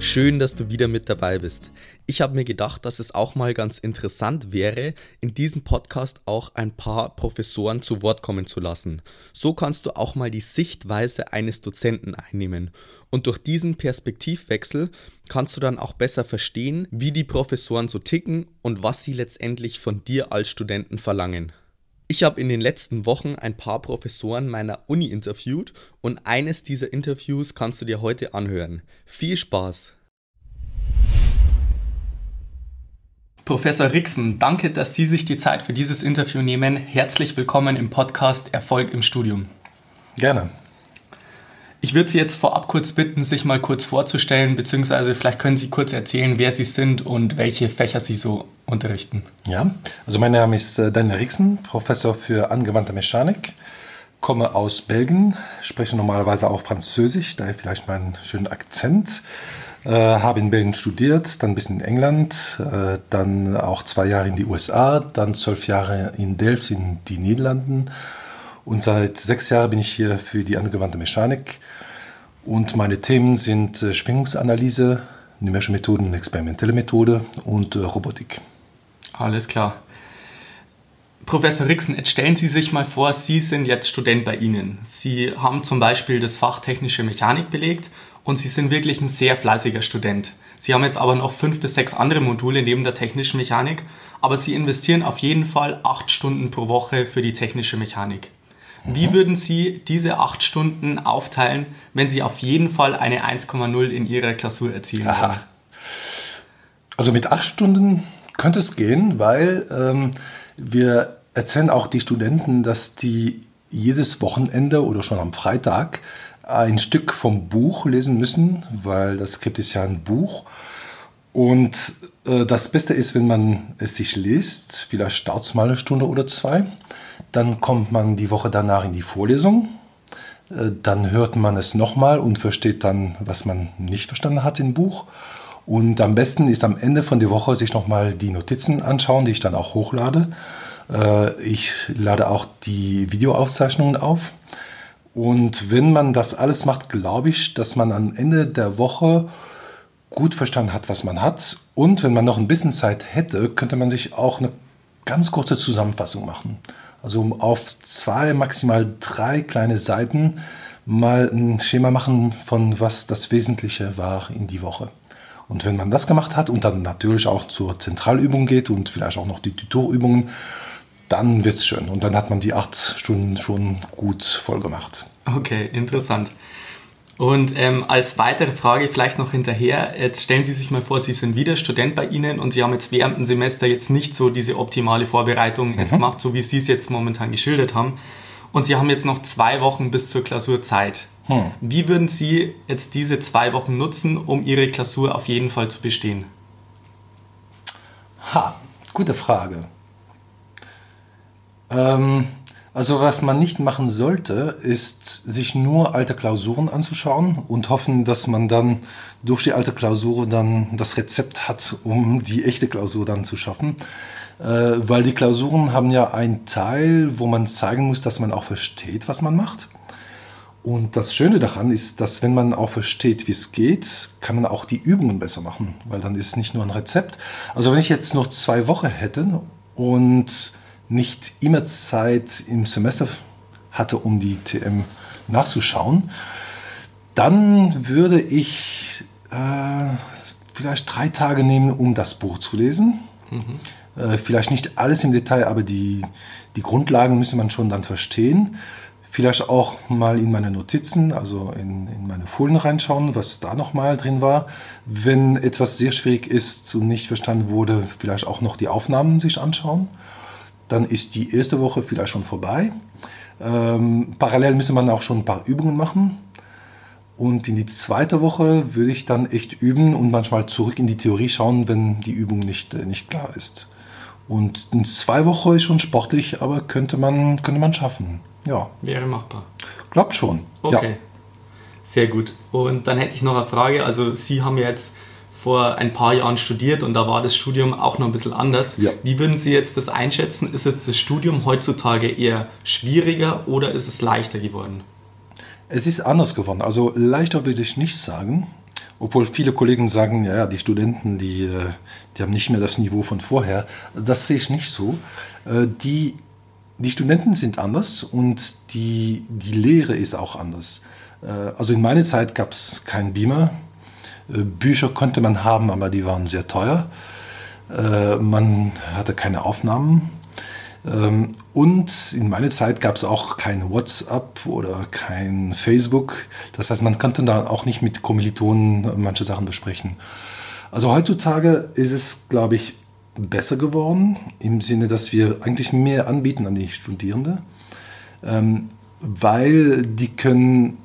Schön, dass du wieder mit dabei bist. Ich habe mir gedacht, dass es auch mal ganz interessant wäre, in diesem Podcast auch ein paar Professoren zu Wort kommen zu lassen. So kannst du auch mal die Sichtweise eines Dozenten einnehmen. Und durch diesen Perspektivwechsel kannst du dann auch besser verstehen, wie die Professoren so ticken und was sie letztendlich von dir als Studenten verlangen. Ich habe in den letzten Wochen ein paar Professoren meiner Uni interviewt und eines dieser Interviews kannst du dir heute anhören. Viel Spaß! Professor Rixen, danke, dass Sie sich die Zeit für dieses Interview nehmen. Herzlich willkommen im Podcast Erfolg im Studium. Gerne. Ich würde Sie jetzt vorab kurz bitten, sich mal kurz vorzustellen, beziehungsweise vielleicht können Sie kurz erzählen, wer Sie sind und welche Fächer Sie so unterrichten. Ja, also mein Name ist äh, Daniel Rixen, Professor für angewandte Mechanik, komme aus Belgien, spreche normalerweise auch Französisch, daher vielleicht meinen schönen Akzent. Äh, habe in Belgien studiert, dann ein bisschen in England, äh, dann auch zwei Jahre in die USA, dann zwölf Jahre in Delft in die Niederlanden und seit sechs Jahren bin ich hier für die angewandte Mechanik. Und meine Themen sind äh, Schwingungsanalyse, numerische Methoden, experimentelle Methode und äh, Robotik. Alles klar. Professor Rixen, jetzt stellen Sie sich mal vor, Sie sind jetzt Student bei Ihnen. Sie haben zum Beispiel das Fach technische Mechanik belegt und Sie sind wirklich ein sehr fleißiger Student. Sie haben jetzt aber noch fünf bis sechs andere Module neben der technischen Mechanik, aber Sie investieren auf jeden Fall acht Stunden pro Woche für die technische Mechanik. Wie würden Sie diese acht Stunden aufteilen, wenn Sie auf jeden Fall eine 1,0 in Ihrer Klausur erzielen würden? Also mit acht Stunden könnte es gehen, weil ähm, wir erzählen auch die Studenten, dass die jedes Wochenende oder schon am Freitag ein Stück vom Buch lesen müssen, weil das Skript ist ja ein Buch. Und äh, das Beste ist, wenn man es sich liest, vielleicht dauert es mal eine Stunde oder zwei. Dann kommt man die Woche danach in die Vorlesung. Äh, dann hört man es nochmal und versteht dann, was man nicht verstanden hat im Buch. Und am besten ist am Ende von der Woche sich nochmal die Notizen anschauen, die ich dann auch hochlade. Äh, ich lade auch die Videoaufzeichnungen auf. Und wenn man das alles macht, glaube ich, dass man am Ende der Woche gut verstanden hat, was man hat. Und wenn man noch ein bisschen Zeit hätte, könnte man sich auch eine ganz kurze Zusammenfassung machen. Also auf zwei, maximal drei kleine Seiten mal ein Schema machen von was das Wesentliche war in die Woche. Und wenn man das gemacht hat und dann natürlich auch zur Zentralübung geht und vielleicht auch noch die Tutorübungen, dann wird es schön. Und dann hat man die acht Stunden schon gut voll gemacht. Okay, interessant. Und ähm, als weitere Frage vielleicht noch hinterher, jetzt stellen Sie sich mal vor, Sie sind wieder Student bei Ihnen und Sie haben jetzt während dem Semester jetzt nicht so diese optimale Vorbereitung mhm. jetzt gemacht, so wie Sie es jetzt momentan geschildert haben. Und Sie haben jetzt noch zwei Wochen bis zur Klausur Zeit. Hm. Wie würden Sie jetzt diese zwei Wochen nutzen, um Ihre Klausur auf jeden Fall zu bestehen? Ha, gute Frage. Ähm, also was man nicht machen sollte, ist sich nur alte Klausuren anzuschauen und hoffen, dass man dann durch die alte Klausur dann das Rezept hat, um die echte Klausur dann zu schaffen. Äh, weil die Klausuren haben ja einen Teil, wo man zeigen muss, dass man auch versteht, was man macht. Und das Schöne daran ist, dass wenn man auch versteht, wie es geht, kann man auch die Übungen besser machen, weil dann ist es nicht nur ein Rezept. Also wenn ich jetzt noch zwei Wochen hätte und nicht immer Zeit im Semester hatte, um die TM nachzuschauen, dann würde ich äh, vielleicht drei Tage nehmen, um das Buch zu lesen. Mhm. Äh, vielleicht nicht alles im Detail, aber die, die Grundlagen müsste man schon dann verstehen. Vielleicht auch mal in meine Notizen, also in, in meine Folien reinschauen, was da nochmal drin war. Wenn etwas sehr schwierig ist und nicht verstanden wurde, vielleicht auch noch die Aufnahmen sich anschauen dann ist die erste Woche vielleicht schon vorbei. Ähm, parallel müsste man auch schon ein paar Übungen machen. Und in die zweite Woche würde ich dann echt üben und manchmal zurück in die Theorie schauen, wenn die Übung nicht, äh, nicht klar ist. Und in zwei Wochen ist schon sportlich, aber könnte man, könnte man schaffen. Ja. Wäre machbar. Glaub schon. Okay. Ja. Sehr gut. Und dann hätte ich noch eine Frage. Also Sie haben jetzt vor ein paar Jahren studiert und da war das Studium auch noch ein bisschen anders. Ja. Wie würden Sie jetzt das einschätzen? Ist jetzt das Studium heutzutage eher schwieriger oder ist es leichter geworden? Es ist anders geworden. Also leichter würde ich nicht sagen. Obwohl viele Kollegen sagen, ja, die Studenten, die, äh, die haben nicht mehr das Niveau von vorher. Das sehe ich nicht so. Äh, die, die Studenten sind anders und die, die Lehre ist auch anders. Äh, also in meiner Zeit gab es keinen Beamer. Bücher konnte man haben, aber die waren sehr teuer. Man hatte keine Aufnahmen. Ähm, und in meiner Zeit gab es auch kein WhatsApp oder kein Facebook. Das heißt, man konnte da auch nicht mit Kommilitonen manche Sachen besprechen. Also heutzutage ist es, glaube ich, besser geworden, im Sinne, dass wir eigentlich mehr anbieten an die Studierenden, ähm, weil die können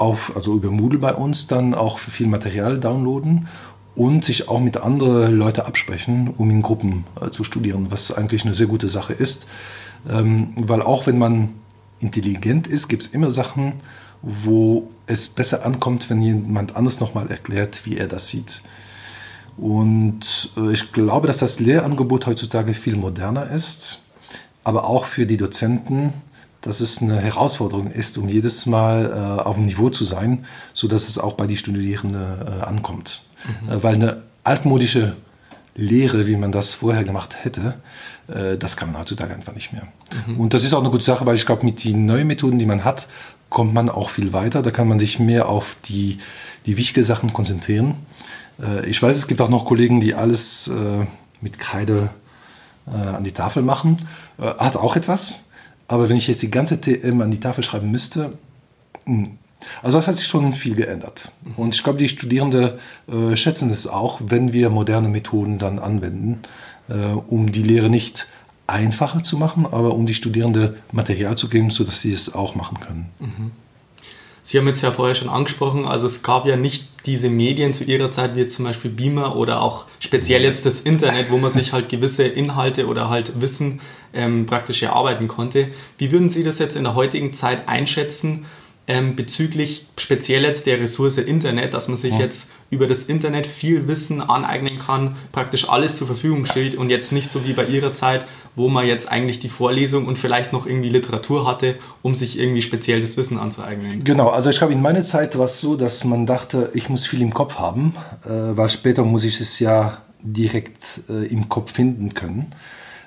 auf, also über Moodle bei uns dann auch viel Material downloaden und sich auch mit anderen Leuten absprechen, um in Gruppen äh, zu studieren, was eigentlich eine sehr gute Sache ist. Ähm, weil auch wenn man intelligent ist, gibt es immer Sachen, wo es besser ankommt, wenn jemand anders nochmal erklärt, wie er das sieht. Und äh, ich glaube, dass das Lehrangebot heutzutage viel moderner ist, aber auch für die Dozenten, dass es eine Herausforderung ist, um jedes Mal äh, auf dem Niveau zu sein, sodass es auch bei den Studierenden äh, ankommt. Mhm. weil eine altmodische Lehre, wie man das vorher gemacht hätte, äh, das kann man heutzutage einfach nicht mehr. Mhm. Und das ist auch eine gute Sache, weil ich glaube, mit den neuen Methoden, die man hat, kommt man auch viel weiter. Da kann man sich mehr auf die, die wichtigen Sachen konzentrieren. Äh, ich weiß, es gibt auch noch Kollegen, die alles mit Kreide an die Tafel machen. Hat auch etwas. Aber wenn ich jetzt die ganze TM an die Tafel schreiben müsste, hm, also das hat sich schon viel geändert. Und ich glaube, die Studierenden äh, schätzen es auch, wenn wir moderne Methoden dann anwenden, äh, um die Lehre nicht einfacher zu machen, aber um die Studierenden Material zu geben, sodass sie es auch machen können. Mhm. Sie haben jetzt ja vorher schon angesprochen, also es gab ja nicht diese Medien zu Ihrer Zeit, wie jetzt zum Beispiel Beamer oder auch speziell jetzt das Internet, wo man sich halt gewisse Inhalte oder halt Wissen ähm, praktisch erarbeiten konnte. Wie würden Sie das jetzt in der heutigen Zeit einschätzen? Ähm, bezüglich speziell jetzt der Ressource Internet, dass man sich ja. jetzt über das Internet viel Wissen aneignen kann, praktisch alles zur Verfügung steht und jetzt nicht so wie bei Ihrer Zeit, wo man jetzt eigentlich die Vorlesung und vielleicht noch irgendwie Literatur hatte, um sich irgendwie speziell das Wissen anzueignen. Genau, also ich glaube, in meiner Zeit war es so, dass man dachte, ich muss viel im Kopf haben, äh, weil später muss ich es ja direkt äh, im Kopf finden können.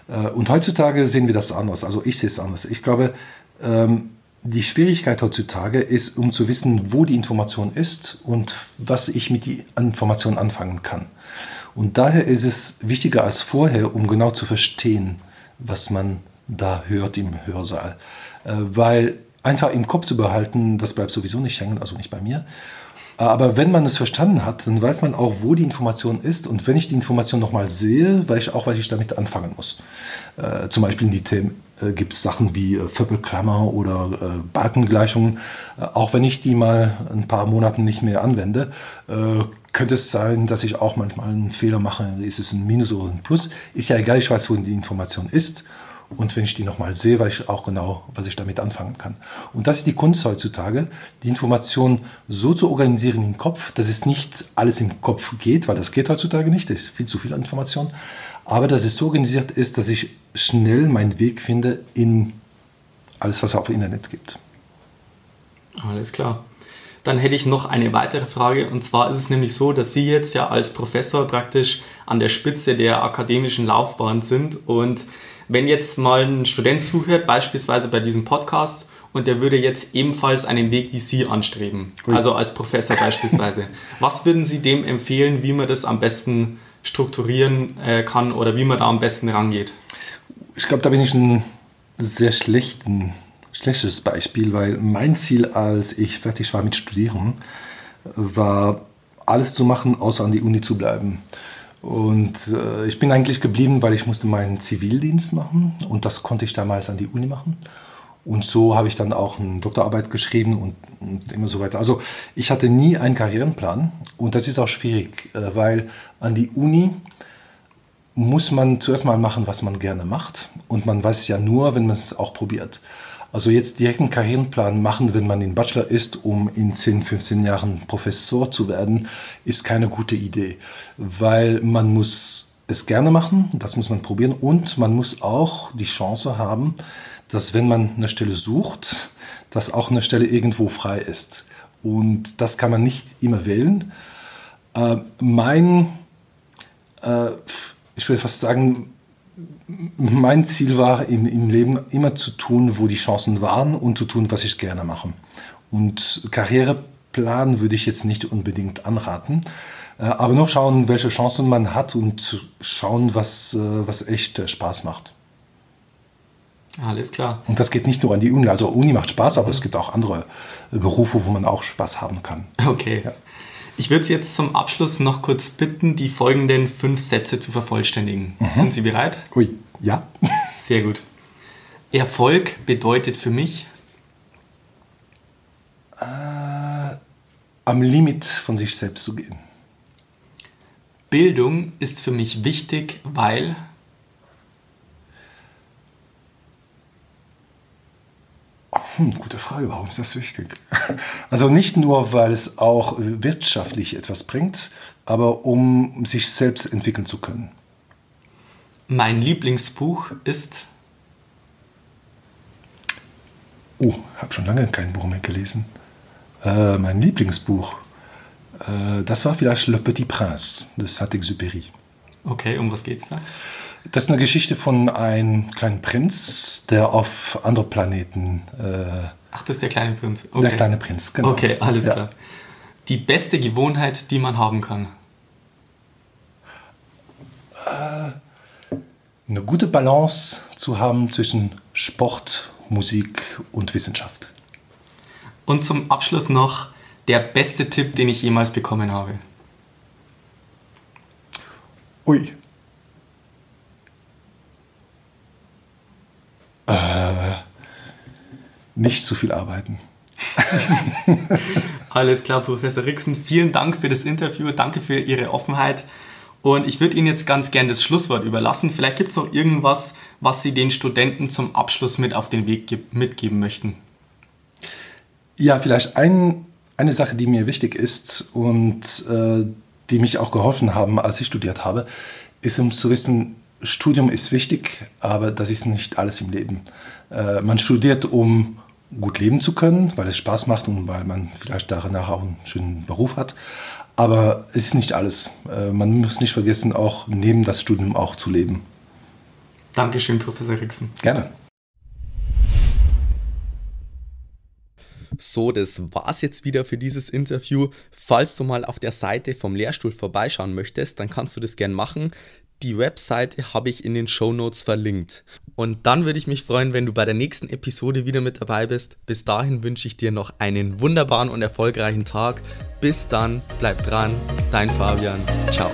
Äh, und heutzutage sehen wir das anders. Also ich sehe es anders. Ich glaube, ähm, die Schwierigkeit heutzutage ist, um zu wissen, wo die Information ist und was ich mit der Information anfangen kann. Und daher ist es wichtiger als vorher, um genau zu verstehen, was man da hört im Hörsaal. Äh, weil einfach im Kopf zu behalten, das bleibt sowieso nicht hängen, also nicht bei mir. Aber wenn man es verstanden hat, dann weiß man auch, wo die Information ist. Und wenn ich die Information nochmal sehe, weiß ich auch, was ich damit anfangen muss. Äh, zum Beispiel in die Themen äh, gibt es Sachen wie äh, Viertelklammer oder äh, Balkengleichungen. Äh, auch wenn ich die mal ein paar Monate nicht mehr anwende, äh, könnte es sein, dass ich auch manchmal einen Fehler mache. Ist es ein Minus oder ein Plus? Ist ja egal, ich weiß, wo die Information ist. Und wenn ich die nochmal sehe, weiß ich auch genau, was ich damit anfangen kann. Und das ist die Kunst heutzutage, die Information so zu organisieren im Kopf, dass es nicht alles im Kopf geht, weil das geht heutzutage nicht, das ist viel zu viel Information. Aber dass es so organisiert ist, dass ich schnell meinen Weg finde in alles, was es auf dem Internet gibt. Alles klar. Dann hätte ich noch eine weitere Frage und zwar ist es nämlich so, dass Sie jetzt ja als Professor praktisch an der Spitze der akademischen Laufbahn sind und wenn jetzt mal ein Student zuhört, beispielsweise bei diesem Podcast, und der würde jetzt ebenfalls einen Weg wie Sie anstreben, also als Professor beispielsweise, was würden Sie dem empfehlen, wie man das am besten strukturieren äh, kann oder wie man da am besten rangeht? Ich glaube, da bin ich ein sehr schlechten, schlechtes Beispiel, weil mein Ziel, als ich fertig war mit Studieren, war alles zu machen, außer an die Uni zu bleiben. Und äh, ich bin eigentlich geblieben, weil ich musste meinen Zivildienst machen und das konnte ich damals an die Uni machen. Und so habe ich dann auch eine Doktorarbeit geschrieben und, und, immer so weiter. Also ich hatte nie einen Karrierenplan und das ist auch schwierig, äh, weil an die Uni muss man zuerst mal machen, was man gerne macht. Und man weiß ja nur, wenn man es auch probiert. Also jetzt direkt einen Karrierenplan machen, wenn man in Bachelor ist, um in 10, 15 Jahren Professor zu werden, ist keine gute Idee, weil man muss es gerne machen, das muss man probieren und man muss auch die Chance haben, dass wenn man eine Stelle sucht, dass auch eine Stelle irgendwo frei ist. Und das kann man nicht immer wählen. Äh, mein, äh, ich will fast sagen, mein Ziel war im, im Leben immer zu tun, wo die Chancen waren und zu tun, was ich gerne mache. Und Karriereplan würde ich jetzt nicht unbedingt anraten, äh, aber nur schauen, welche Chancen man hat und schauen, was, äh, was echt äh, Spaß macht. Alles klar. Und das geht nicht nur an die Uni. Also Uni macht Spaß, aber es gibt auch andere Berufe, wo man auch Spaß haben kann. Okay. Ja. Ich würde Sie jetzt zum Abschluss noch kurz bitten, die folgenden fünf Sätze zu vervollständigen. Mhm. Sind Sie bereit? Ui, ja. Sehr gut. Erfolg bedeutet für mich äh, am Limit von sich selbst zu gehen. Bildung ist für mich wichtig, weil Hm, gute Frage, warum ist das wichtig? Also nicht nur, weil es auch wirtschaftlich etwas bringt, aber um sich selbst entwickeln zu können. Mein Lieblingsbuch ist. Oh, habe schon lange kein Buch mehr gelesen. Äh, mein Lieblingsbuch, äh, das war vielleicht Le Petit Prince de Saint-Exupéry. Okay, um was geht's da? Das ist eine Geschichte von einem kleinen Prinz, der auf andere Planeten. Äh, Ach, das ist der kleine Prinz. Okay. Der kleine Prinz, genau. Okay, alles ja. klar. Die beste Gewohnheit, die man haben kann? Äh, eine gute Balance zu haben zwischen Sport, Musik und Wissenschaft. Und zum Abschluss noch der beste Tipp, den ich jemals bekommen habe. Ui. Äh, nicht zu viel arbeiten. Alles klar, Professor Rixen. Vielen Dank für das Interview. Danke für Ihre Offenheit. Und ich würde Ihnen jetzt ganz gern das Schlusswort überlassen. Vielleicht gibt es noch irgendwas, was Sie den Studenten zum Abschluss mit auf den Weg mitgeben möchten. Ja, vielleicht ein, eine Sache, die mir wichtig ist und äh, die mich auch geholfen haben, als ich studiert habe, ist, um zu wissen, Studium ist wichtig, aber das ist nicht alles im Leben. Äh, man studiert, um gut leben zu können, weil es Spaß macht und weil man vielleicht danach auch einen schönen Beruf hat. Aber es ist nicht alles. Äh, man muss nicht vergessen, auch neben das Studium auch zu leben. Dankeschön, Professor Rixen. Gerne. So, das war's jetzt wieder für dieses Interview. Falls du mal auf der Seite vom Lehrstuhl vorbeischauen möchtest, dann kannst du das gern machen. Die Webseite habe ich in den Show Notes verlinkt. Und dann würde ich mich freuen, wenn du bei der nächsten Episode wieder mit dabei bist. Bis dahin wünsche ich dir noch einen wunderbaren und erfolgreichen Tag. Bis dann, bleib dran, dein Fabian. Ciao.